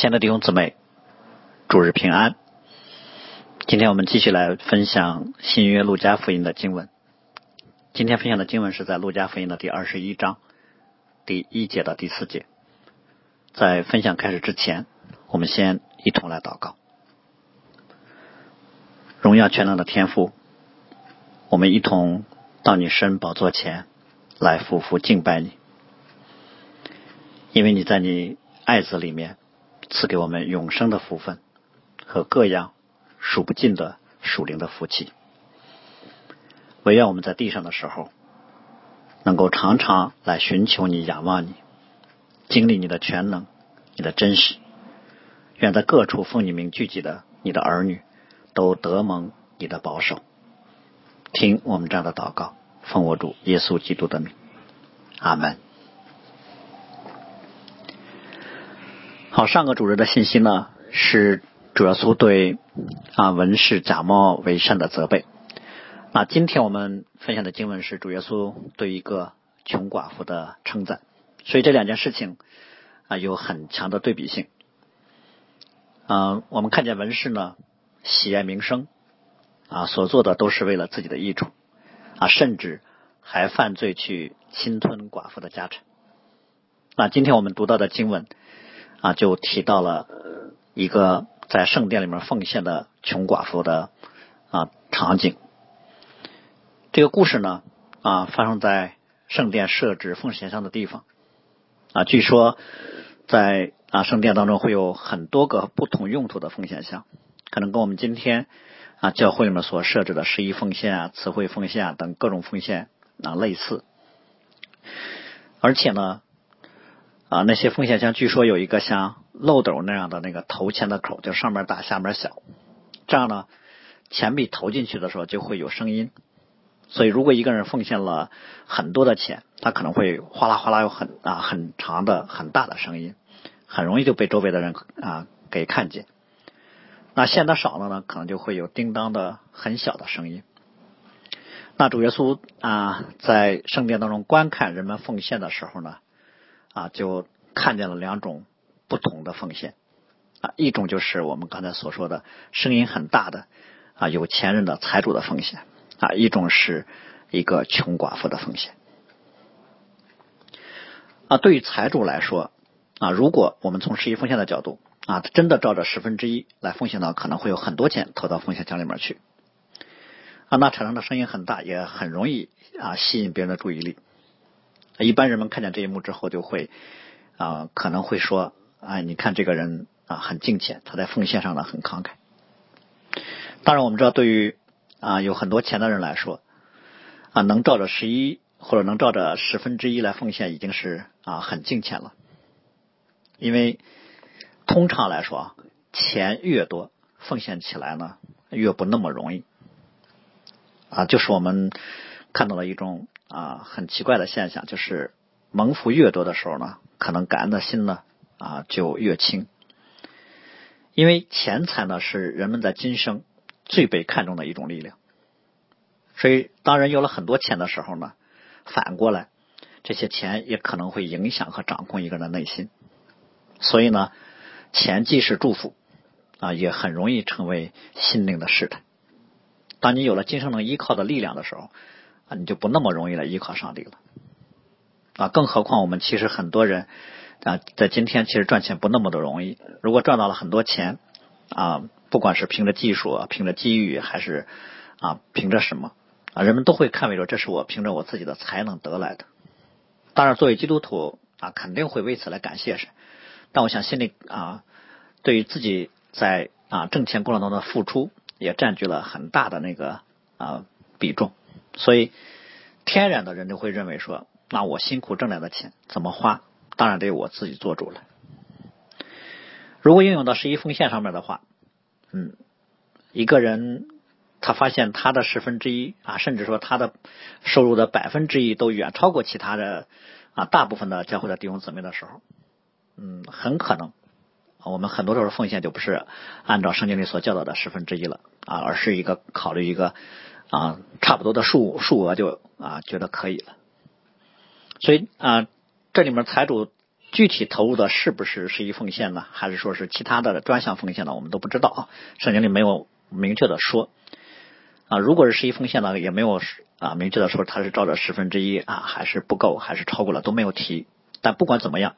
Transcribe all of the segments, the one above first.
亲爱的弟兄姊妹，主日平安。今天我们继续来分享新约路加福音的经文。今天分享的经文是在路加福音的第二十一章第一节到第四节。在分享开始之前，我们先一同来祷告。荣耀全能的天父，我们一同到你身宝座前来匍匐敬拜你，因为你在你爱子里面。赐给我们永生的福分和各样数不尽的属灵的福气。唯愿我们在地上的时候，能够常常来寻求你、仰望你，经历你的全能、你的真实。愿在各处奉你名聚集的你的儿女，都得蒙你的保守。听我们这样的祷告，奉我主耶稣基督的名，阿门。好，上个主日的信息呢是主耶稣对啊文士假冒伪善的责备。那今天我们分享的经文是主耶稣对一个穷寡妇的称赞。所以这两件事情啊有很强的对比性。嗯，我们看见文士呢喜爱名声啊，所做的都是为了自己的益处啊，甚至还犯罪去侵吞寡妇的家产。那今天我们读到的经文。啊，就提到了一个在圣殿里面奉献的穷寡妇的啊场景。这个故事呢啊发生在圣殿设置奉献箱的地方啊。据说在啊圣殿当中会有很多个不同用途的奉献箱，可能跟我们今天啊教会里面所设置的十一奉献啊、词汇奉献啊等各种奉献啊类似，而且呢。啊，那些奉献箱据说有一个像漏斗那样的那个投钱的口，就上面大下面小，这样呢，钱币投进去的时候就会有声音。所以如果一个人奉献了很多的钱，他可能会哗啦哗啦有很啊很长的很大的声音，很容易就被周围的人啊给看见。那献的少了呢，可能就会有叮当的很小的声音。那主耶稣啊在圣殿当中观看人们奉献的时候呢？啊，就看见了两种不同的奉献啊，一种就是我们刚才所说的声音很大的啊有钱人的财主的奉献啊，一种是一个穷寡妇的奉献啊。对于财主来说啊，如果我们从十一奉献的角度啊，真的照着十分之一来奉献呢，可能会有很多钱投到奉献箱里面去啊，那产生的声音很大，也很容易啊吸引别人的注意力。一般人们看见这一幕之后，就会啊可能会说：“哎，你看这个人啊很敬虔，他在奉献上呢很慷慨。”当然，我们知道，对于啊有很多钱的人来说，啊能照着十一或者能照着十分之一来奉献，已经是啊很敬虔了。因为通常来说啊，钱越多，奉献起来呢越不那么容易。啊，就是我们看到了一种。啊，很奇怪的现象就是，蒙福越多的时候呢，可能感恩的心呢啊就越轻。因为钱财呢是人们在今生最被看重的一种力量，所以当人有了很多钱的时候呢，反过来这些钱也可能会影响和掌控一个人的内心。所以呢，钱既是祝福啊，也很容易成为心灵的试探。当你有了今生能依靠的力量的时候。啊，你就不那么容易来依靠上帝了啊！更何况我们其实很多人啊，在今天其实赚钱不那么的容易。如果赚到了很多钱啊，不管是凭着技术啊、凭着机遇，还是啊凭着什么啊，人们都会看为说这是我凭着我自己的才能得来的。当然，作为基督徒啊，肯定会为此来感谢神。但我想心里啊，对于自己在啊挣钱过程当中的付出，也占据了很大的那个啊比重。所以，天然的人就会认为说，那我辛苦挣来的钱怎么花，当然得我自己做主了。如果应用到十一奉献上面的话，嗯，一个人他发现他的十分之一啊，甚至说他的收入的百分之一都远超过其他的啊大部分的教会的弟兄姊妹的时候，嗯，很可能我们很多时候奉献就不是按照圣经里所教导的十分之一了啊，而是一个考虑一个。啊，差不多的数数额就啊觉得可以了，所以啊这里面财主具体投入的是不是十一奉献呢？还是说是其他的专项奉献呢？我们都不知道啊，圣经里没有明确的说啊。如果是十一奉献呢，也没有啊明确的说他是照着十分之一啊，还是不够，还是超过了都没有提。但不管怎么样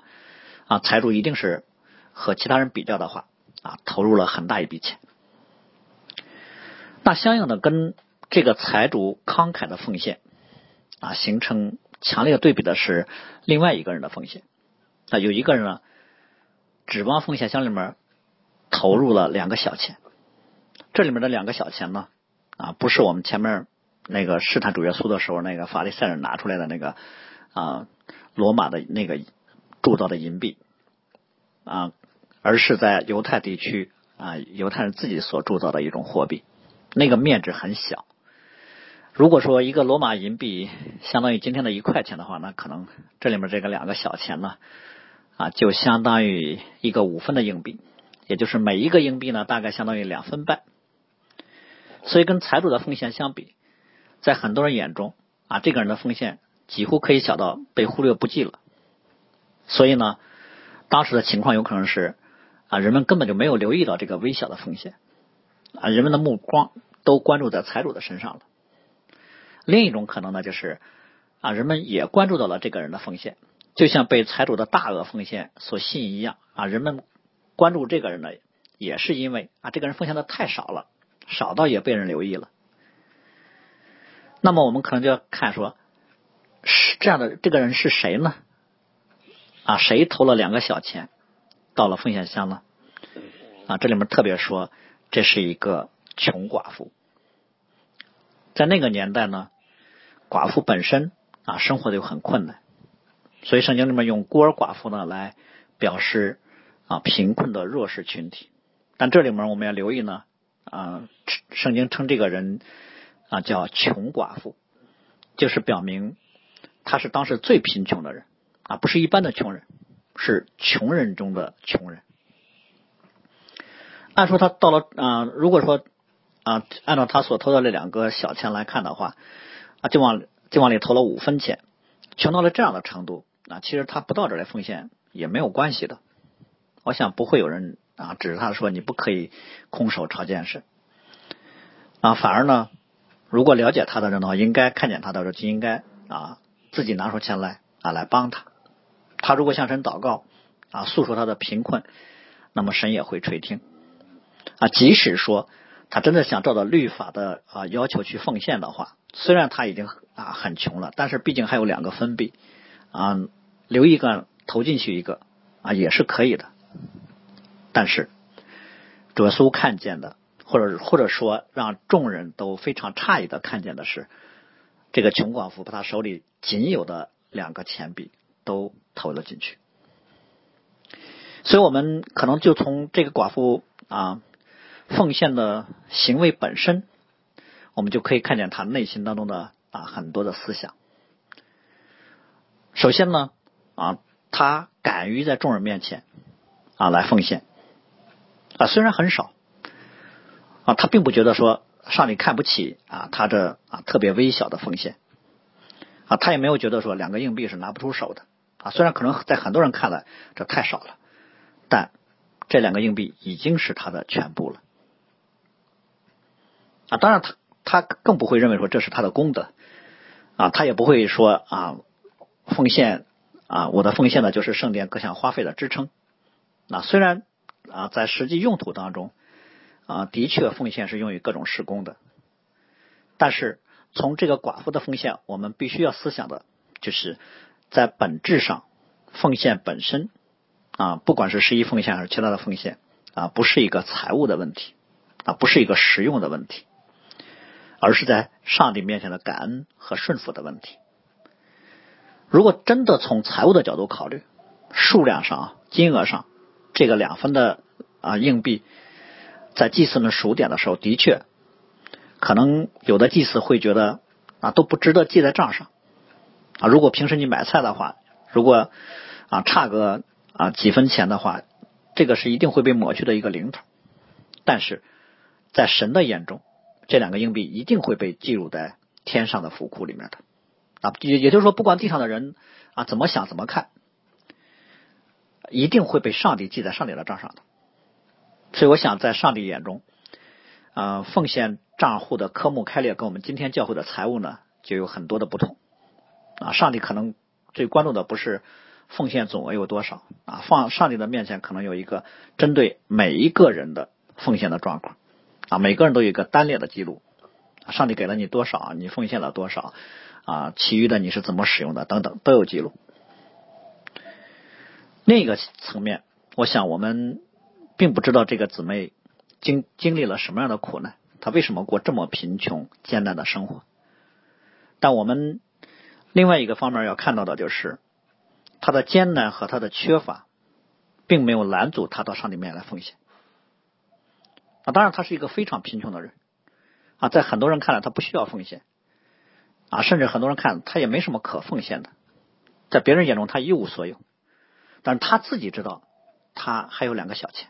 啊，财主一定是和其他人比较的话啊，投入了很大一笔钱。那相应的跟这个财主慷慨的奉献啊，形成强烈对比的是另外一个人的奉献。那有一个人呢，指望奉献箱里面投入了两个小钱。这里面的两个小钱呢，啊，不是我们前面那个试探主耶稣的时候那个法利赛人拿出来的那个啊罗马的那个铸造的银币啊，而是在犹太地区啊犹太人自己所铸造的一种货币。那个面值很小，如果说一个罗马银币相当于今天的一块钱的话，那可能这里面这个两个小钱呢，啊，就相当于一个五分的硬币，也就是每一个硬币呢，大概相当于两分半。所以跟财主的奉献相比，在很多人眼中啊，这个人的奉献几乎可以小到被忽略不计了。所以呢，当时的情况有可能是啊，人们根本就没有留意到这个微小的奉献。啊，人们的目光都关注在财主的身上了。另一种可能呢，就是啊，人们也关注到了这个人的奉献，就像被财主的大额奉献所吸引一样啊。人们关注这个人呢，也是因为啊，这个人奉献的太少了，少到也被人留意了。那么我们可能就要看说，是这样的，这个人是谁呢？啊，谁投了两个小钱到了奉献箱呢？啊，这里面特别说。这是一个穷寡妇，在那个年代呢，寡妇本身啊生活就很困难，所以圣经里面用孤儿寡妇呢来表示啊贫困的弱势群体。但这里面我们要留意呢啊，圣经称这个人啊叫穷寡妇，就是表明他是当时最贫穷的人啊，不是一般的穷人，是穷人中的穷人。按说他到了啊，如果说啊，按照他所投的那两个小钱来看的话啊，就往就往里投了五分钱，穷到了这样的程度啊，其实他不到这来奉献也没有关系的。我想不会有人啊指着他说你不可以空手朝见神啊，反而呢，如果了解他的人的话，应该看见他的时候就应该啊自己拿出钱来啊来帮他。他如果向神祷告啊，诉说他的贫困，那么神也会垂听。啊，即使说他真的想照着律法的啊要求去奉献的话，虽然他已经啊很穷了，但是毕竟还有两个分币啊，留一个投进去一个啊也是可以的。但是主耶稣看见的，或者或者说让众人都非常诧异的看见的是，这个穷寡妇把他手里仅有的两个钱币都投了进去。所以我们可能就从这个寡妇啊。奉献的行为本身，我们就可以看见他内心当中的啊很多的思想。首先呢，啊，他敢于在众人面前啊来奉献啊，虽然很少啊，他并不觉得说上帝看不起啊他这啊特别微小的奉献啊，他也没有觉得说两个硬币是拿不出手的啊，虽然可能在很多人看来这太少了，但这两个硬币已经是他的全部了。啊，当然他他更不会认为说这是他的功德啊，他也不会说啊奉献啊我的奉献呢就是圣殿各项花费的支撑。那虽然啊在实际用途当中啊的确奉献是用于各种施工的，但是从这个寡妇的奉献，我们必须要思想的就是在本质上奉献本身啊，不管是十一奉献还是其他的奉献啊，不是一个财务的问题啊，不是一个实用的问题。而是在上帝面前的感恩和顺服的问题。如果真的从财务的角度考虑，数量上、金额上，这个两分的啊硬币，在祭司们数点的时候，的确可能有的祭司会觉得啊都不值得记在账上啊。如果平时你买菜的话，如果啊差个啊几分钱的话，这个是一定会被抹去的一个零头。但是在神的眼中，这两个硬币一定会被记录在天上的府库里面的啊，也也就是说，不管地上的人啊怎么想怎么看一定会被上帝记在上帝的账上的。所以，我想在上帝眼中，啊，奉献账户的科目开列跟我们今天教会的财务呢，就有很多的不同。啊，上帝可能最关注的不是奉献总额有多少啊，放上帝的面前可能有一个针对每一个人的奉献的状况啊，每个人都有一个单列的记录。上帝给了你多少，你奉献了多少啊，其余的你是怎么使用的等等都有记录。另一个层面，我想我们并不知道这个姊妹经经历了什么样的苦难，她为什么过这么贫穷艰难的生活。但我们另外一个方面要看到的就是，她的艰难和她的缺乏，并没有拦阻她到上帝面前来奉献。啊，当然他是一个非常贫穷的人啊，在很多人看来他不需要奉献啊，甚至很多人看他也没什么可奉献的，在别人眼中他一无所有。但是他自己知道，他还有两个小钱，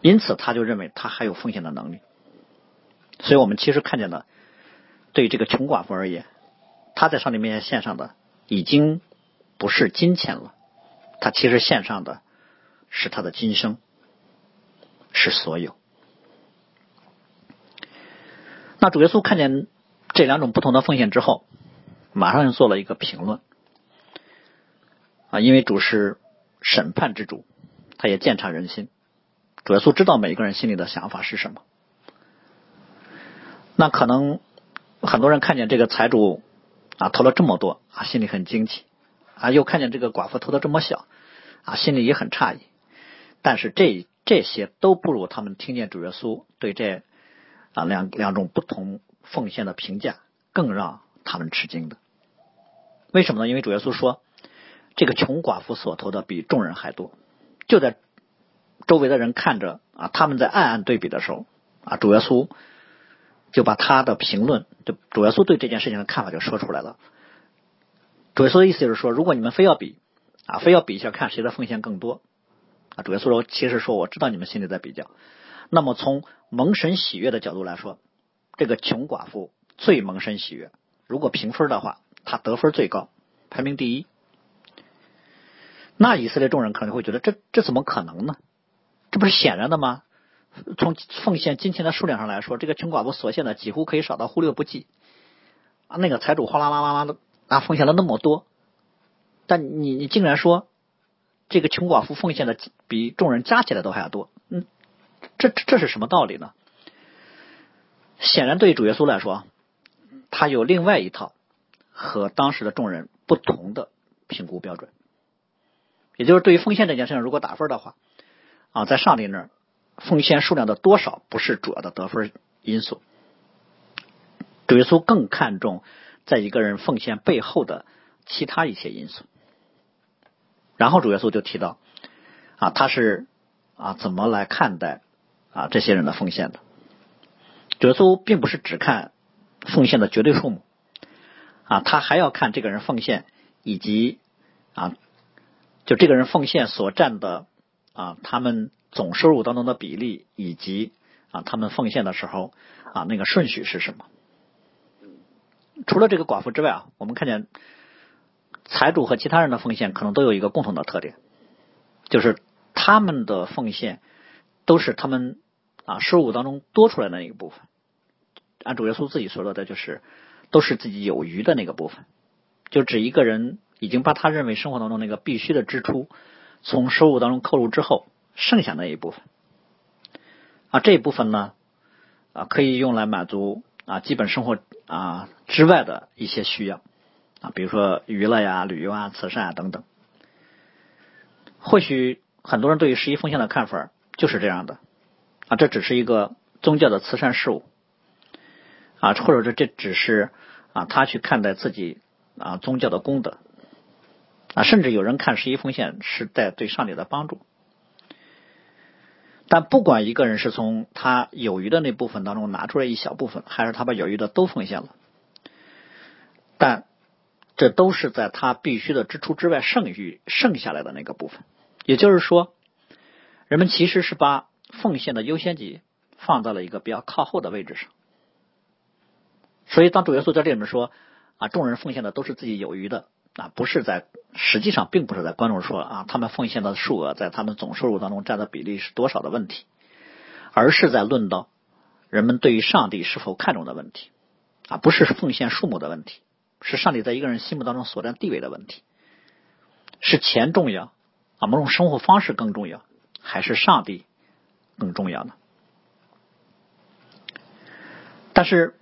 因此他就认为他还有奉献的能力。所以我们其实看见的，对这个穷寡妇而言，他在上帝面前献上的已经不是金钱了，他其实献上的是他的今生，是所有。那主耶稣看见这两种不同的奉献之后，马上就做了一个评论。啊，因为主是审判之主，他也鉴察人心。主耶稣知道每一个人心里的想法是什么。那可能很多人看见这个财主啊投了这么多啊，心里很惊奇啊，又看见这个寡妇投的这么小啊，心里也很诧异。但是这这些都不如他们听见主耶稣对这啊两两种不同奉献的评价更让他们吃惊的。为什么呢？因为主耶稣说。这个穷寡妇所投的比众人还多，就在周围的人看着啊，他们在暗暗对比的时候啊，主耶稣就把他的评论，就主耶稣对这件事情的看法就说出来了。主耶稣的意思就是说，如果你们非要比啊，非要比一下看谁的奉献更多啊，主耶稣说，其实说我知道你们心里在比较。那么从蒙神喜悦的角度来说，这个穷寡妇最蒙神喜悦。如果评分的话，他得分最高，排名第一。那以色列众人可能会觉得，这这怎么可能呢？这不是显然的吗？从奉献金钱的数量上来说，这个穷寡妇所献的几乎可以少到忽略不计啊！那个财主哗啦啦啦啦的啊，奉献了那么多，但你你竟然说这个穷寡妇奉献的比众人加起来都还要多，嗯，这这这是什么道理呢？显然，对于主耶稣来说，他有另外一套和当时的众人不同的评估标准。也就是对于奉献这件事情，如果打分的话，啊，在上帝那儿，奉献数量的多少不是主要的得分因素。主耶稣更看重在一个人奉献背后的其他一些因素。然后主耶稣就提到，啊，他是啊怎么来看待啊这些人的奉献的？主耶稣并不是只看奉献的绝对数目，啊，他还要看这个人奉献以及啊。就这个人奉献所占的啊，他们总收入当中的比例，以及啊，他们奉献的时候啊，那个顺序是什么？除了这个寡妇之外啊，我们看见财主和其他人的奉献可能都有一个共同的特点，就是他们的奉献都是他们啊收入当中多出来的那一部分。按主耶稣自己说的，就是都是自己有余的那个部分，就指一个人。已经把他认为生活当中那个必须的支出从收入当中扣除之后，剩下那一部分啊这一部分呢啊可以用来满足啊基本生活啊之外的一些需要比如说娱乐呀、旅游啊、慈善啊等等。或许很多人对于十一奉献的看法就是这样的啊，这只是一个宗教的慈善事务啊，或者说这只是啊他去看待自己啊宗教的功德。啊，甚至有人看十一奉献是在对上帝的帮助，但不管一个人是从他有余的那部分当中拿出来一小部分，还是他把有余的都奉献了，但这都是在他必须的支出之外剩余剩下来的那个部分。也就是说，人们其实是把奉献的优先级放在了一个比较靠后的位置上。所以，当主耶稣在这里面说啊，众人奉献的都是自己有余的。啊，不是在实际上并不是在关注说啊，他们奉献的数额在他们总收入当中占的比例是多少的问题，而是在论到人们对于上帝是否看重的问题啊，不是奉献数目的问题，是上帝在一个人心目当中所占地位的问题，是钱重要啊，某种生活方式更重要，还是上帝更重要呢？但是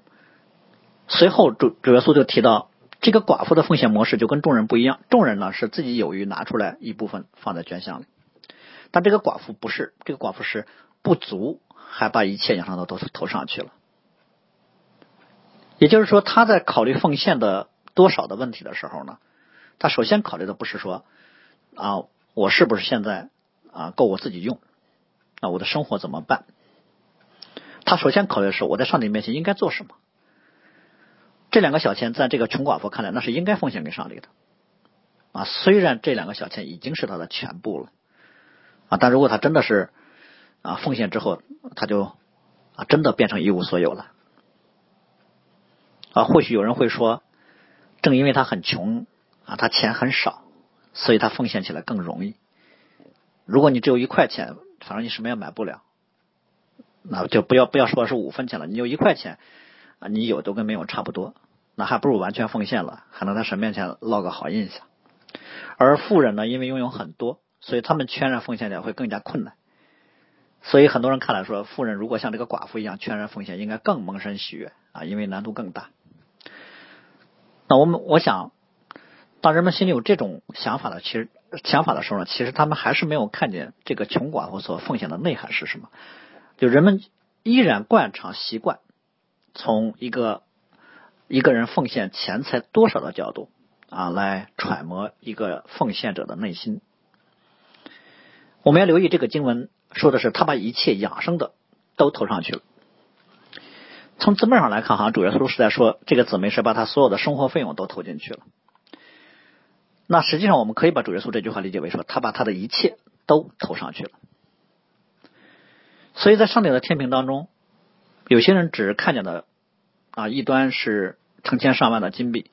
随后主主耶稣就提到。这个寡妇的奉献模式就跟众人不一样，众人呢是自己有余拿出来一部分放在捐项里，但这个寡妇不是，这个寡妇是不足，还把一切养上都都头上去了。也就是说，他在考虑奉献的多少的问题的时候呢，他首先考虑的不是说啊，我是不是现在啊够我自己用，那我的生活怎么办？他首先考虑的是我在上帝面前应该做什么。这两个小钱在这个穷寡妇看来，那是应该奉献给上帝的啊。虽然这两个小钱已经是他的全部了啊，但如果他真的是啊奉献之后，他就啊真的变成一无所有了啊。或许有人会说，正因为他很穷啊，他钱很少，所以他奉献起来更容易。如果你只有一块钱，反正你什么也买不了，那就不要不要说是五分钱了，你有一块钱啊，你有都跟没有差不多。那还不如完全奉献了，还能在神面前落个好印象。而富人呢，因为拥有很多，所以他们全然奉献起来会更加困难。所以很多人看来说，富人如果像这个寡妇一样全然奉献，应该更蒙神喜悦啊，因为难度更大。我们我想，当人们心里有这种想法的，其实想法的时候呢，其实他们还是没有看见这个穷寡妇所奉献的内涵是什么。就人们依然惯常习惯从一个。一个人奉献钱财多少的角度啊，来揣摩一个奉献者的内心。我们要留意这个经文说的是他把一切养生的都投上去了。从字面上来看，好像主耶稣是在说这个姊妹是把他所有的生活费用都投进去了。那实际上我们可以把主耶稣这句话理解为说，他把他的一切都投上去了。所以在上帝的天平当中，有些人只看见的。啊，一端是成千上万的金币，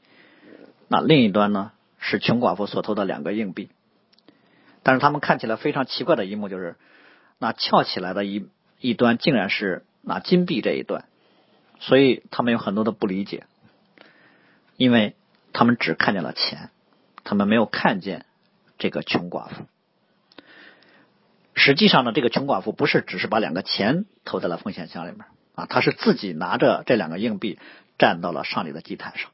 那另一端呢是穷寡妇所投的两个硬币。但是他们看起来非常奇怪的一幕就是，那翘起来的一一端竟然是那金币这一端，所以他们有很多的不理解，因为他们只看见了钱，他们没有看见这个穷寡妇。实际上呢，这个穷寡妇不是只是把两个钱投在了风险箱里面。啊，他是自己拿着这两个硬币站到了上帝的祭坛上，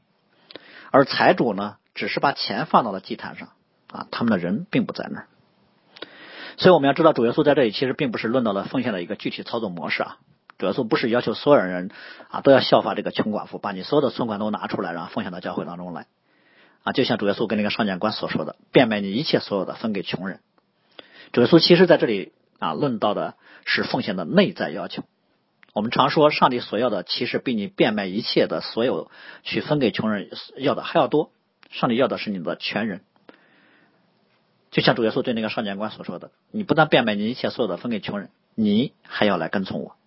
而财主呢，只是把钱放到了祭坛上，啊，他们的人并不在那儿。所以我们要知道，主耶稣在这里其实并不是论到了奉献的一个具体操作模式啊。主耶稣不是要求所有人啊都要效法这个穷寡妇，把你所有的存款都拿出来，然后奉献到教会当中来啊。就像主耶稣跟那个上谏官所说的，变卖你一切所有的分给穷人。主耶稣其实在这里啊论到的是奉献的内在要求。我们常说，上帝所要的其实比你变卖一切的所有去分给穷人要的还要多。上帝要的是你的全人，就像主耶稣对那个少年官所说的：“你不但变卖你一切所有的分给穷人，你还要来跟从我。”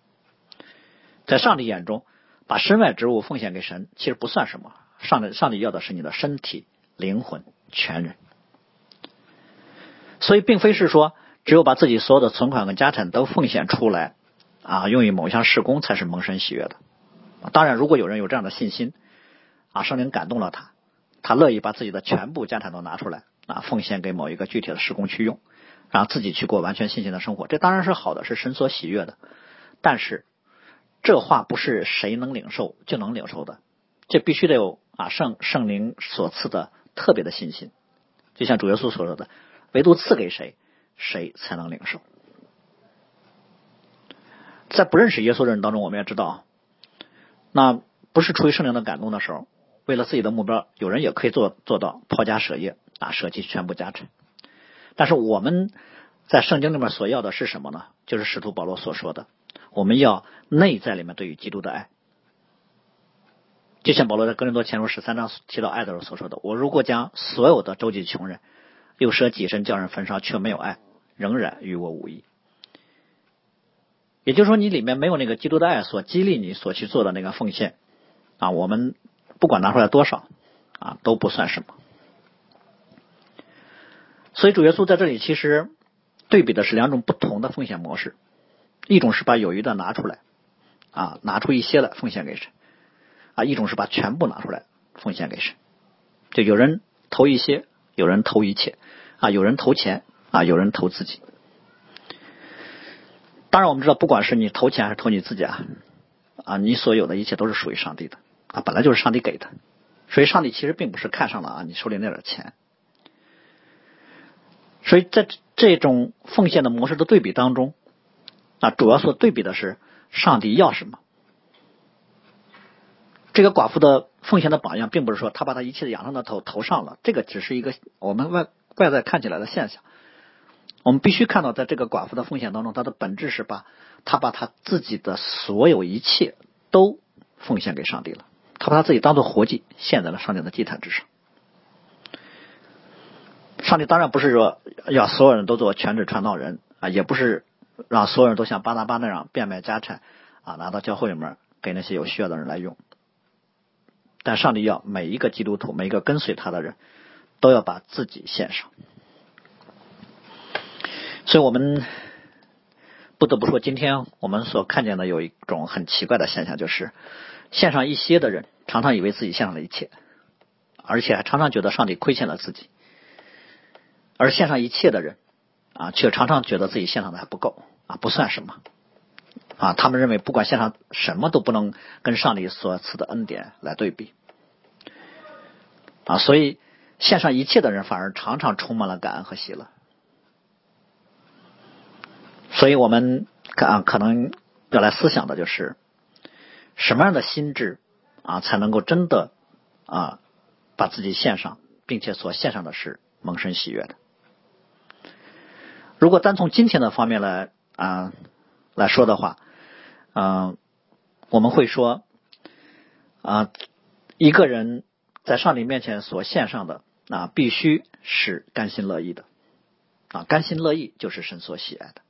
在上帝眼中，把身外之物奉献给神，其实不算什么。上帝上帝要的是你的身体、灵魂、全人。所以，并非是说只有把自己所有的存款跟家产都奉献出来。啊，用于某项事工才是蒙神喜悦的。当然，如果有人有这样的信心，啊，圣灵感动了他，他乐意把自己的全部家产都拿出来，啊，奉献给某一个具体的事工去用，让自己去过完全信心的生活，这当然是好的，是神所喜悦的。但是，这话不是谁能领受就能领受的，这必须得有啊圣圣灵所赐的特别的信心。就像主耶稣所说的，唯独赐给谁，谁才能领受。在不认识耶稣的人当中，我们也知道，那不是出于圣灵的感动的时候，为了自己的目标，有人也可以做做到抛家舍业啊，舍弃全部家产。但是我们在圣经里面所要的是什么呢？就是使徒保罗所说的，我们要内在里面对于基督的爱。就像保罗在哥林多前书十三章提到爱的时候所说的：“我如果将所有的周济穷人，又舍己身叫人焚烧，却没有爱，仍然与我无异。”也就是说，你里面没有那个基督的爱所激励你所去做的那个奉献啊，我们不管拿出来多少啊，都不算什么。所以主耶稣在这里其实对比的是两种不同的奉献模式，一种是把有余的拿出来，啊，拿出一些来奉献给神，啊，一种是把全部拿出来奉献给神。就有人投一些，有人投一切，啊，有人投钱，啊，有人投自己。当然，我们知道，不管是你投钱还是投你自己啊，啊，你所有的一切都是属于上帝的，啊，本来就是上帝给的。所以，上帝其实并不是看上了啊你手里那点钱。所以在这种奉献的模式的对比当中，啊，主要所对比的是上帝要什么。这个寡妇的奉献的榜样，并不是说他把他一切的养生的头头上了，这个只是一个我们外外在看起来的现象。我们必须看到，在这个寡妇的奉献当中，她的本质是把她把她自己的所有一切都奉献给上帝了，他把他自己当做活祭献在了上帝的祭坛之上。上帝当然不是说要所有人都做全职传道人啊，也不是让所有人都像巴拿巴那样变卖家产啊，拿到教会里面给那些有需要的人来用。但上帝要每一个基督徒，每一个跟随他的人都要把自己献上。所以我们不得不说，今天我们所看见的有一种很奇怪的现象，就是献上一些的人，常常以为自己献上了一切，而且还常常觉得上帝亏欠了自己；而献上一切的人啊，却常常觉得自己献上的还不够啊，不算什么啊。他们认为，不管献上什么都不能跟上帝所赐的恩典来对比啊。所以，献上一切的人反而常常充满了感恩和喜乐。所以我们可可能要来思想的就是，什么样的心智啊，才能够真的啊把自己献上，并且所献上的是蒙神喜悦的。如果单从今天的方面来啊来说的话，嗯，我们会说啊，一个人在上帝面前所献上的啊，必须是甘心乐意的啊，甘心乐意就是神所喜爱的。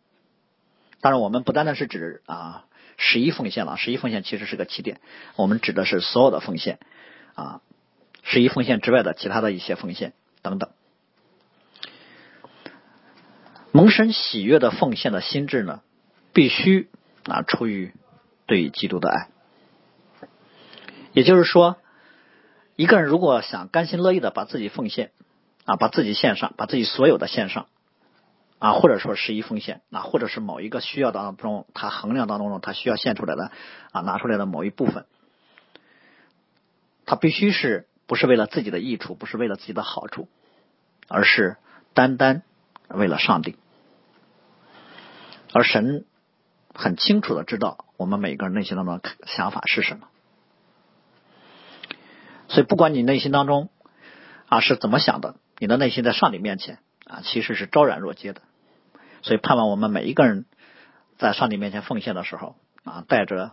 当然，我们不单单是指啊十一奉献了，十一奉献其实是个起点。我们指的是所有的奉献啊，十一奉献之外的其他的一些奉献等等。蒙神喜悦的奉献的心智呢，必须啊出于对基督的爱。也就是说，一个人如果想甘心乐意的把自己奉献啊，把自己献上，把自己所有的献上。啊，或者说十一奉献，啊，或者是某一个需要当中，他衡量当中他需要献出来的啊，拿出来的某一部分，他必须是不是为了自己的益处，不是为了自己的好处，而是单单为了上帝。而神很清楚的知道我们每个人内心当中的想法是什么，所以不管你内心当中啊是怎么想的，你的内心在上帝面前啊其实是昭然若揭的。所以，盼望我们每一个人在上帝面前奉献的时候啊，带着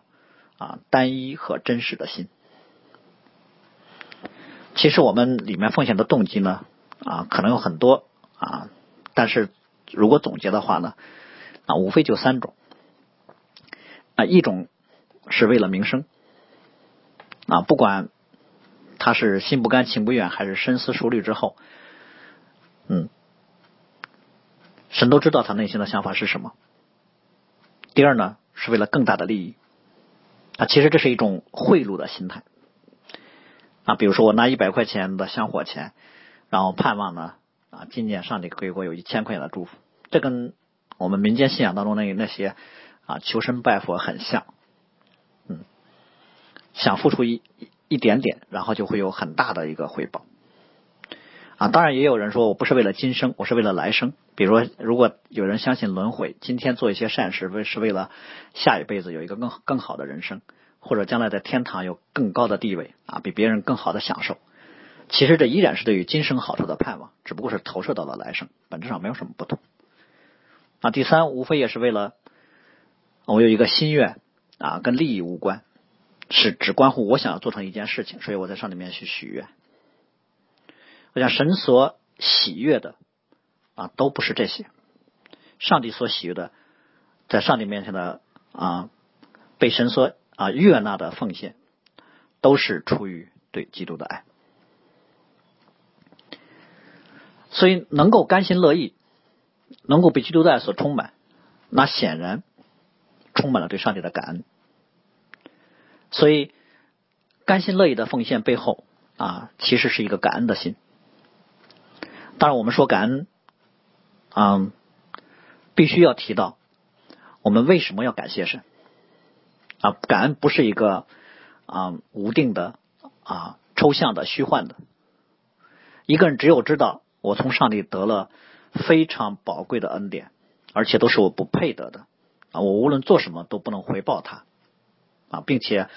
啊单一和真实的心。其实我们里面奉献的动机呢啊，可能有很多啊，但是如果总结的话呢啊，无非就三种啊，一种是为了名声啊，不管他是心不甘情不愿，还是深思熟虑之后，嗯。神都知道他内心的想法是什么。第二呢，是为了更大的利益啊，其实这是一种贿赂的心态啊。比如说，我拿一百块钱的香火钱，然后盼望呢啊，今年上帝给我有一千块钱的祝福，这跟我们民间信仰当中那那些啊求神拜佛很像，嗯，想付出一一点点，然后就会有很大的一个回报。啊，当然也有人说我不是为了今生，我是为了来生。比如说，如果有人相信轮回，今天做一些善事，为是为了下一辈子有一个更更好的人生，或者将来在天堂有更高的地位啊，比别人更好的享受。其实这依然是对于今生好处的盼望，只不过是投射到了来生，本质上没有什么不同。啊，第三，无非也是为了我有一个心愿啊，跟利益无关，是只关乎我想要做成一件事情，所以我在上里面去许愿。我想神所喜悦的啊，都不是这些。上帝所喜悦的，在上帝面前的啊，被神所啊悦纳的奉献，都是出于对基督的爱。所以能够甘心乐意，能够被基督的爱所充满，那显然充满了对上帝的感恩。所以甘心乐意的奉献背后啊，其实是一个感恩的心。当然，我们说感恩，嗯，必须要提到我们为什么要感谢神啊？感恩不是一个啊无定的啊抽象的虚幻的。一个人只有知道我从上帝得了非常宝贵的恩典，而且都是我不配得的啊，我无论做什么都不能回报他啊，并且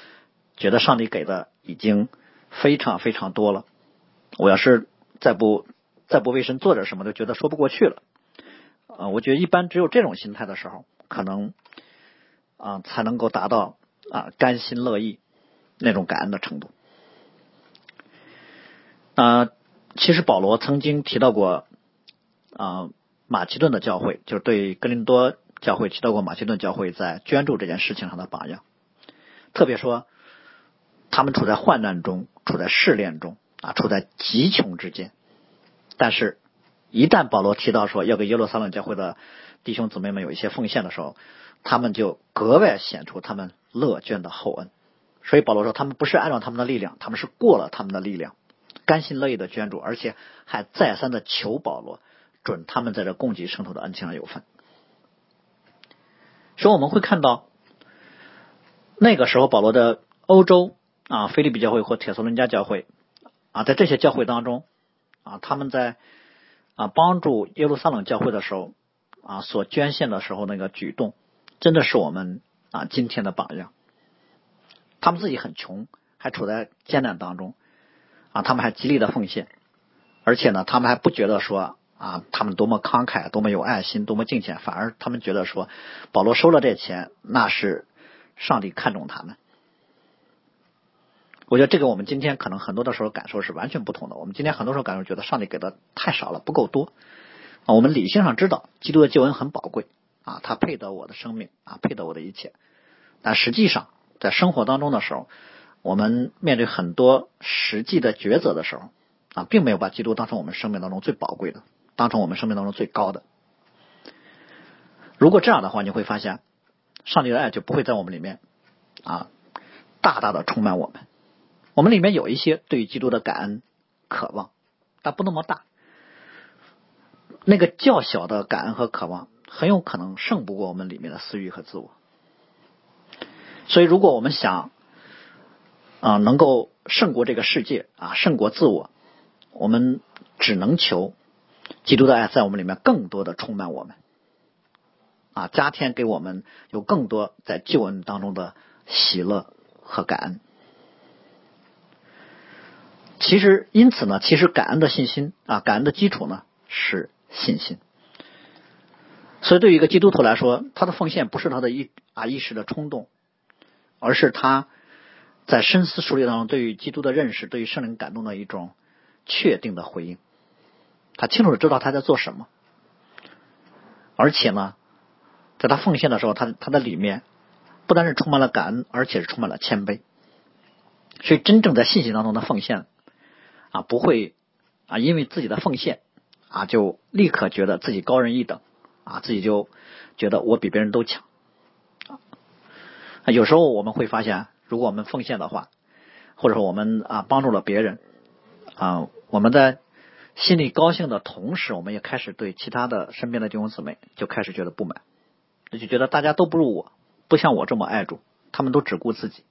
觉得上帝给的已经非常非常多了，我要是再不。再不为神做点什么，就觉得说不过去了。啊，我觉得一般只有这种心态的时候，可能啊才能够达到啊甘心乐意那种感恩的程度。啊，其实保罗曾经提到过啊马其顿的教会，就是对格林多教会提到过马其顿教会在捐助这件事情上的榜样。特别说，他们处在患难中，处在试炼中，啊，处在极穷之间。但是，一旦保罗提到说要给耶路撒冷教会的弟兄姊妹们有一些奉献的时候，他们就格外显出他们乐捐的厚恩。所以保罗说，他们不是按照他们的力量，他们是过了他们的力量，甘心乐意的捐助，而且还再三的求保罗准他们在这供给圣徒的恩情上有份。所以我们会看到，那个时候保罗的欧洲啊，菲利比教会或铁索伦加教会啊，在这些教会当中。啊，他们在啊帮助耶路撒冷教会的时候啊，所捐献的时候那个举动，真的是我们啊今天的榜样。他们自己很穷，还处在艰难当中啊，他们还极力的奉献，而且呢，他们还不觉得说啊，他们多么慷慨，多么有爱心，多么敬虔，反而他们觉得说，保罗收了这钱，那是上帝看中他们。我觉得这个我们今天可能很多的时候感受是完全不同的。我们今天很多时候感受觉得上帝给的太少了，不够多啊。我们理性上知道基督的救恩很宝贵啊，他配得我的生命啊，配得我的一切。但实际上在生活当中的时候，我们面对很多实际的抉择的时候啊，并没有把基督当成我们生命当中最宝贵的，当成我们生命当中最高的。如果这样的话，你会发现上帝的爱就不会在我们里面啊，大大的充满我们。我们里面有一些对于基督的感恩、渴望，但不那么大。那个较小的感恩和渴望，很有可能胜不过我们里面的私欲和自我。所以，如果我们想啊能够胜过这个世界啊胜过自我，我们只能求基督的爱在我们里面更多的充满我们，啊加添给我们有更多在救恩当中的喜乐和感恩。其实，因此呢，其实感恩的信心啊，感恩的基础呢是信心。所以，对于一个基督徒来说，他的奉献不是他的一啊一时的冲动，而是他在深思熟虑当中对于基督的认识，对于圣灵感动的一种确定的回应。他清楚的知道他在做什么，而且呢，在他奉献的时候，他他的里面不单是充满了感恩，而且是充满了谦卑。所以，真正在信心当中的奉献。啊，不会啊，因为自己的奉献啊，就立刻觉得自己高人一等啊，自己就觉得我比别人都强啊。有时候我们会发现，如果我们奉献的话，或者说我们啊帮助了别人啊，我们在心里高兴的同时，我们也开始对其他的身边的弟兄姊妹就开始觉得不满，就觉得大家都不如我，不像我这么爱主，他们都只顾自己。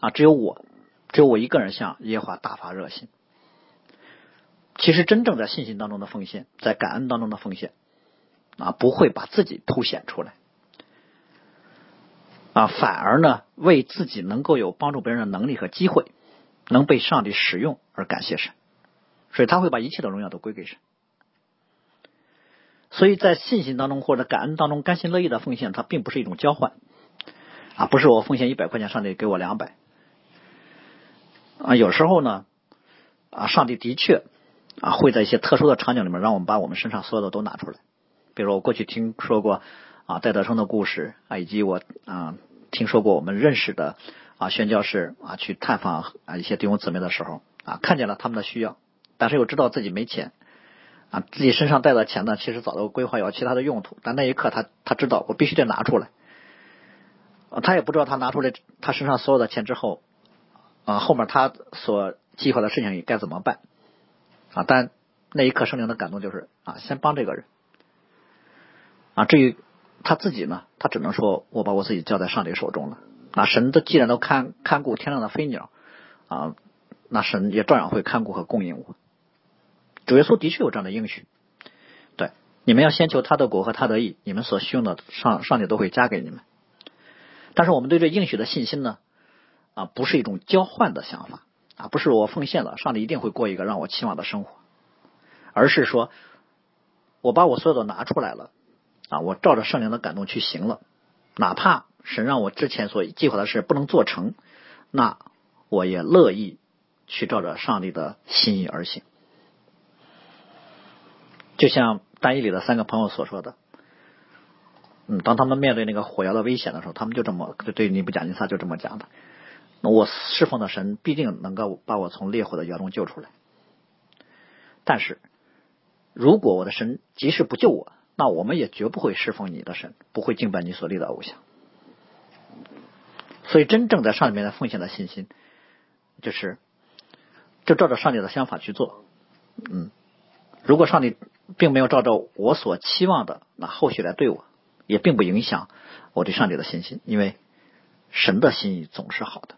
啊，只有我，只有我一个人向耶和华大发热心。其实，真正在信心当中的奉献，在感恩当中的奉献，啊，不会把自己凸显出来，啊，反而呢，为自己能够有帮助别人的能力和机会，能被上帝使用而感谢神，所以他会把一切的荣耀都归给神。所以在信心当中或者感恩当中，甘心乐意的奉献，它并不是一种交换，啊，不是我奉献一百块钱，上帝给我两百，啊，有时候呢，啊，上帝的确。啊，会在一些特殊的场景里面，让我们把我们身上所有的都拿出来。比如，我过去听说过啊戴德生的故事啊，以及我啊听说过我们认识的啊宣教士啊去探访啊一些弟兄姊妹的时候啊，看见了他们的需要，但是又知道自己没钱啊，自己身上带的钱呢，其实早都规划有其他的用途，但那一刻他他知道我必须得拿出来，他也不知道他拿出来他身上所有的钱之后，啊，后面他所计划的事情该怎么办啊？但那一刻圣灵的感动就是啊，先帮这个人啊。至于他自己呢，他只能说我把我自己交在上帝手中了啊。神都既然都看看顾天上的飞鸟啊，那神也照样会看顾和供应我。主耶稣的确有这样的应许，对你们要先求他的国和他的义，你们所需用的上上帝都会加给你们。但是我们对这应许的信心呢，啊，不是一种交换的想法啊，不是我奉献了，上帝一定会过一个让我期望的生活，而是说我把我所有的拿出来了啊，我照着圣灵的感动去行了，哪怕神让我之前所计划的事不能做成，那我也乐意去照着上帝的心意而行。就像单一里的三个朋友所说的，嗯，当他们面对那个火药的危险的时候，他们就这么对尼布甲尼撒就这么讲的：，那我侍奉的神必定能够把我从烈火的窑中救出来。但是，如果我的神即使不救我，那我们也绝不会侍奉你的神，不会敬拜你所立的偶像。所以，真正在上帝面前奉献的信心，就是，就照着上帝的想法去做。嗯，如果上帝。并没有照着我所期望的那后续来对我，也并不影响我对上帝的信心，因为神的心意总是好的。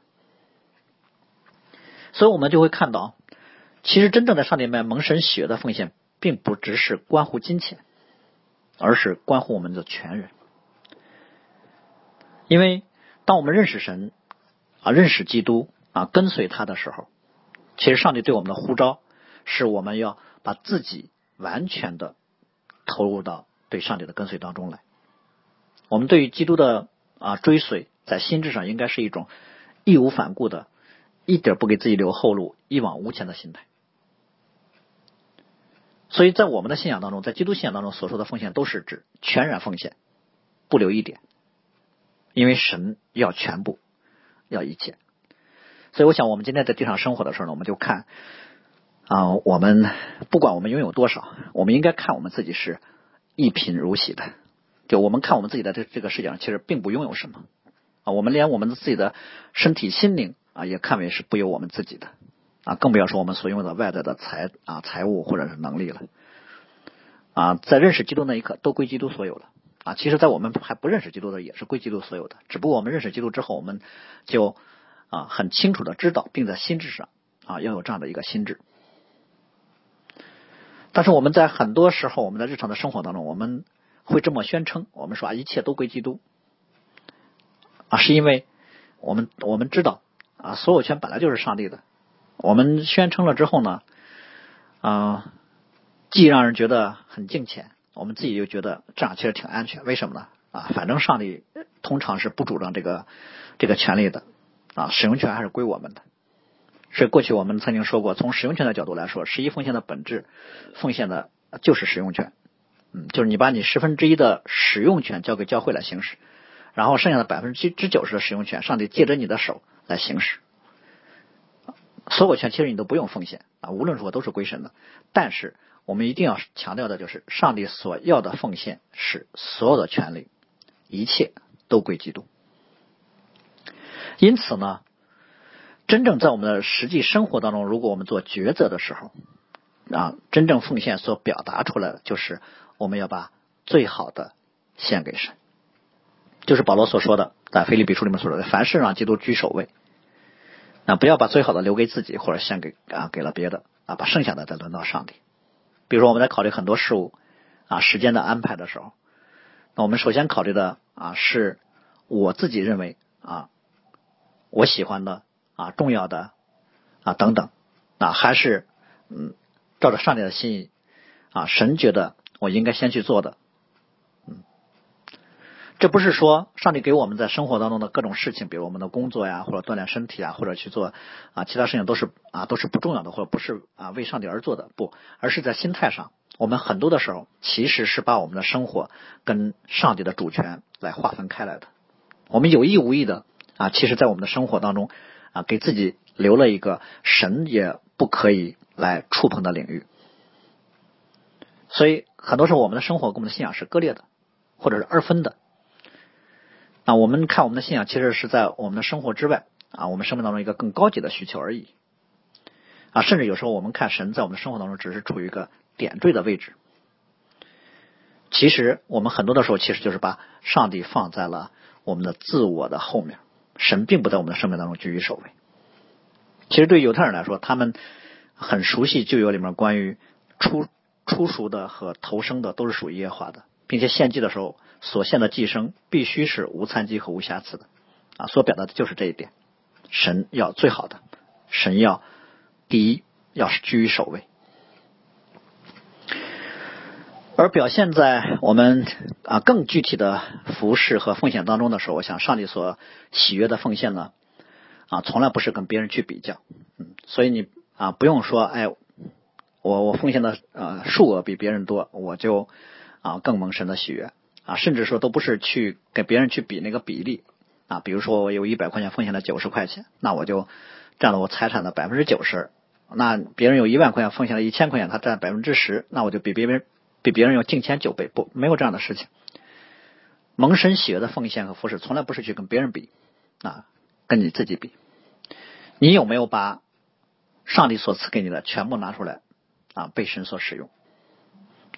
所以，我们就会看到，其实真正在上帝面蒙神血的奉献，并不只是关乎金钱，而是关乎我们的全人。因为当我们认识神啊，认识基督啊，跟随他的时候，其实上帝对我们的呼召，是我们要把自己。完全的投入到对上帝的跟随当中来。我们对于基督的啊追随，在心智上应该是一种义无反顾的，一点不给自己留后路、一往无前的心态。所以在我们的信仰当中，在基督信仰当中所说的奉献，都是指全然奉献，不留一点，因为神要全部，要一切。所以，我想我们今天在地上生活的时候呢，我们就看。啊，我们不管我们拥有多少，我们应该看我们自己是一贫如洗的。就我们看我们自己的这这个世界上，其实并不拥有什么啊。我们连我们的自己的身体、心灵啊，也看为是不由我们自己的啊，更不要说我们所拥有的外在的财啊、财物或者是能力了啊。在认识基督那一刻，都归基督所有了啊。其实，在我们还不认识基督的，也是归基督所有的。只不过我们认识基督之后，我们就啊很清楚的知道，并在心智上啊要有这样的一个心智。但是我们在很多时候，我们在日常的生活当中，我们会这么宣称：我们说啊，一切都归基督啊，是因为我们我们知道啊，所有权本来就是上帝的。我们宣称了之后呢，啊，既让人觉得很敬虔，我们自己又觉得这样其实挺安全。为什么呢？啊，反正上帝通常是不主张这个这个权利的啊，使用权还是归我们的。是过去我们曾经说过，从使用权的角度来说，十一奉献的本质，奉献的就是使用权，嗯，就是你把你十分之一的使用权交给教会来行使，然后剩下的百分之之九十的使用权，上帝借着你的手来行使，所有权其实你都不用奉献啊，无论如何都是归神的。但是我们一定要强调的就是，上帝所要的奉献是所有的权利，一切都归基督。因此呢。真正在我们的实际生活当中，如果我们做抉择的时候，啊，真正奉献所表达出来的就是我们要把最好的献给神，就是保罗所说的，在腓立比书里面所说的，凡事让基督居首位，啊，不要把最好的留给自己或者献给啊给了别的啊，把剩下的再轮到上帝。比如说我们在考虑很多事物啊时间的安排的时候，那我们首先考虑的啊是我自己认为啊我喜欢的。啊，重要的啊，等等啊，还是嗯，照着上帝的心意啊，神觉得我应该先去做的，嗯，这不是说上帝给我们在生活当中的各种事情，比如我们的工作呀，或者锻炼身体啊，或者去做啊其他事情都是啊都是不重要的，或者不是啊为上帝而做的，不，而是在心态上，我们很多的时候其实是把我们的生活跟上帝的主权来划分开来的，我们有意无意的啊，其实在我们的生活当中。啊，给自己留了一个神也不可以来触碰的领域。所以很多时候我们的生活跟我们的信仰是割裂的，或者是二分的。那我们看我们的信仰，其实是在我们的生活之外啊，我们生命当中一个更高级的需求而已啊。甚至有时候我们看神在我们的生活当中只是处于一个点缀的位置。其实我们很多的时候，其实就是把上帝放在了我们的自我的后面，神并不在我们的生命当中居于首位。其实对犹太人来说，他们很熟悉旧约里面关于出出赎的和投生的都是属于耶和华的，并且献祭的时候所献的祭牲必须是无残疾和无瑕疵的啊，所表达的就是这一点，神要最好的，神要第一，要是居于首位。而表现在我们啊更具体的服饰和奉献当中的时候，我想上帝所喜悦的奉献呢啊，从来不是跟别人去比较，嗯，所以你啊不用说，哎，我我奉献的呃数额比别人多，我就啊更蒙神的喜悦。啊，甚至说都不是去跟别人去比那个比例。啊，比如说我有一百块钱奉献了九十块钱，那我就占了我财产的百分之九十，那别人有一万块钱奉献了一千块钱，他占百分之十，那我就比别人。比别人要敬虔九倍，不，没有这样的事情。蒙神喜悦的奉献和服饰，从来不是去跟别人比啊，跟你自己比。你有没有把上帝所赐给你的全部拿出来啊，被神所使用？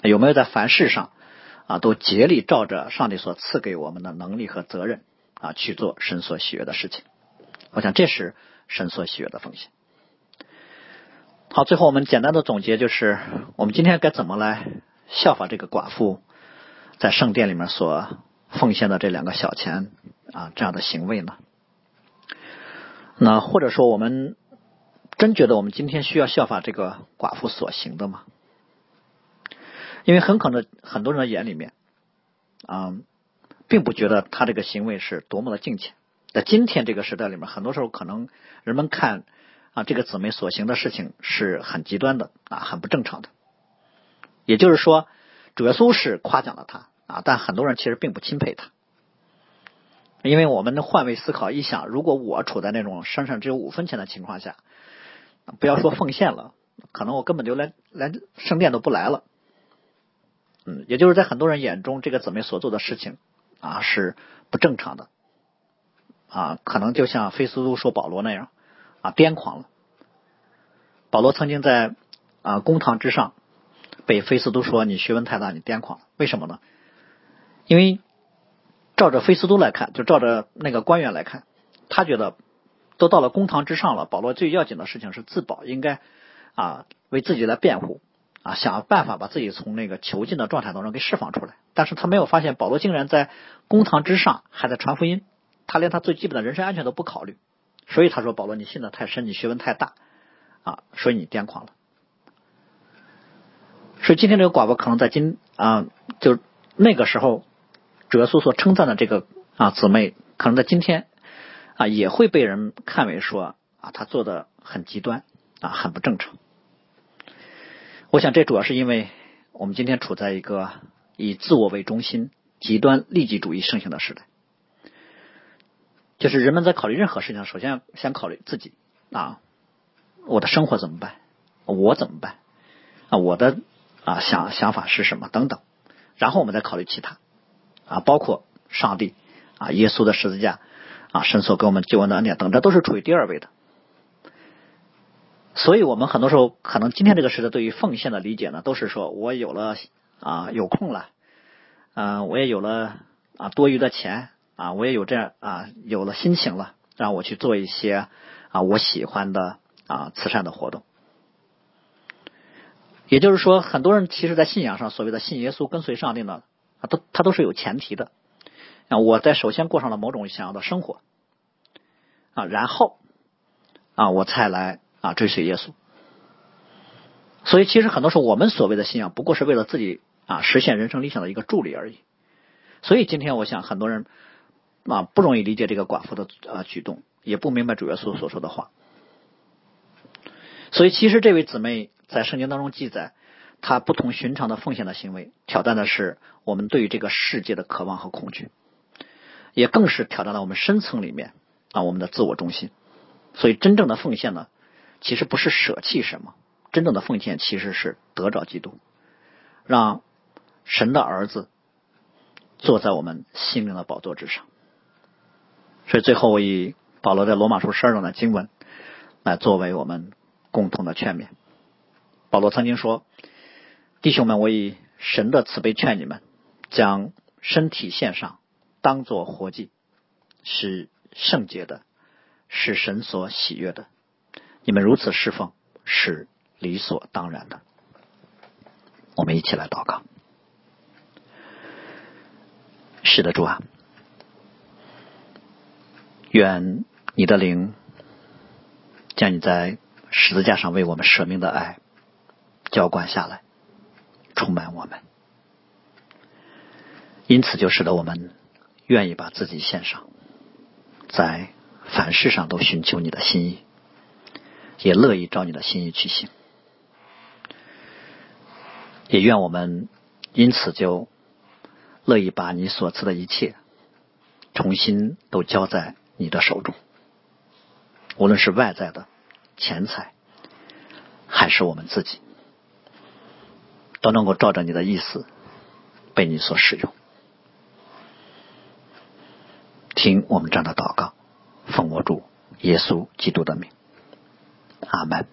有没有在凡事上啊，都竭力照着上帝所赐给我们的能力和责任啊，去做神所喜悦的事情？我想这是神所喜悦的奉献。好，最后我们简单的总结就是，我们今天该怎么来？效法这个寡妇在圣殿里面所奉献的这两个小钱啊，这样的行为呢？那或者说，我们真觉得我们今天需要效法这个寡妇所行的吗？因为很可能很多人的眼里面啊，并不觉得他这个行为是多么的敬虔。在今天这个时代里面，很多时候可能人们看啊这个姊妹所行的事情是很极端的啊，很不正常的。也就是说，主耶稣是夸奖了他啊，但很多人其实并不钦佩他，因为我们的换位思考一想，如果我处在那种身上只有五分钱的情况下，不要说奉献了，可能我根本就连连圣殿都不来了。嗯，也就是在很多人眼中，这个姊妹所做的事情啊是不正常的，啊，可能就像菲斯都说保罗那样啊癫狂了。保罗曾经在啊公堂之上。被菲斯都说你学问太大，你癫狂了。为什么呢？因为照着菲斯都来看，就照着那个官员来看，他觉得都到了公堂之上了，保罗最要紧的事情是自保，应该啊为自己来辩护啊，想办法把自己从那个囚禁的状态当中给释放出来。但是他没有发现保罗竟然在公堂之上还在传福音，他连他最基本的人身安全都不考虑，所以他说保罗你信的太深，你学问太大啊，所以你癫狂了。所以今天这个寡妇可能在今啊，就那个时候，主耶稣所称赞的这个啊姊妹，可能在今天啊也会被人看为说啊她做的很极端啊很不正常。我想这主要是因为我们今天处在一个以自我为中心、极端利己主义盛行的时代，就是人们在考虑任何事情，首先先考虑自己啊，我的生活怎么办？我怎么办？啊我的。啊，想想法是什么等等，然后我们再考虑其他啊，包括上帝啊，耶稣的十字架啊，神所给我们救恩的恩典等，这都是处于第二位的。所以，我们很多时候可能今天这个时代对于奉献的理解呢，都是说我有了啊有空了，嗯，我也有了啊多余的钱啊，我也有这样啊有了心情了，让我去做一些啊我喜欢的啊慈善的活动。也就是说，很多人其实，在信仰上所谓的信耶稣、跟随上帝呢，啊，都他都是有前提的。啊，我在首先过上了某种想要的生活，啊，然后啊，我才来啊追随耶稣。所以，其实很多时候，我们所谓的信仰，不过是为了自己啊实现人生理想的一个助力而已。所以，今天我想，很多人啊不容易理解这个寡妇的啊举动，也不明白主耶稣所说的话。所以，其实这位姊妹。在圣经当中记载，他不同寻常的奉献的行为，挑战的是我们对于这个世界的渴望和恐惧，也更是挑战了我们深层里面啊我们的自我中心。所以，真正的奉献呢，其实不是舍弃什么，真正的奉献其实是得着基督让神的儿子坐在我们心灵的宝座之上。所以最后，我以保罗在罗马书十二章的经文来作为我们共同的劝勉。保罗曾经说：“弟兄们，我以神的慈悲劝你们，将身体献上，当作活祭，是圣洁的，是神所喜悦的。你们如此侍奉，是理所当然的。”我们一起来祷告。是的，主啊。愿你的灵将你在十字架上为我们舍命的爱浇灌下来，充满我们。因此，就使得我们愿意把自己献上，在凡事上都寻求你的心意，也乐意照你的心意去行。也愿我们因此就乐意把你所赐的一切重新都交在。你的手中，无论是外在的钱财，还是我们自己，都能够照着你的意思被你所使用。听我们这样的祷告，奉我主耶稣基督的名，阿门。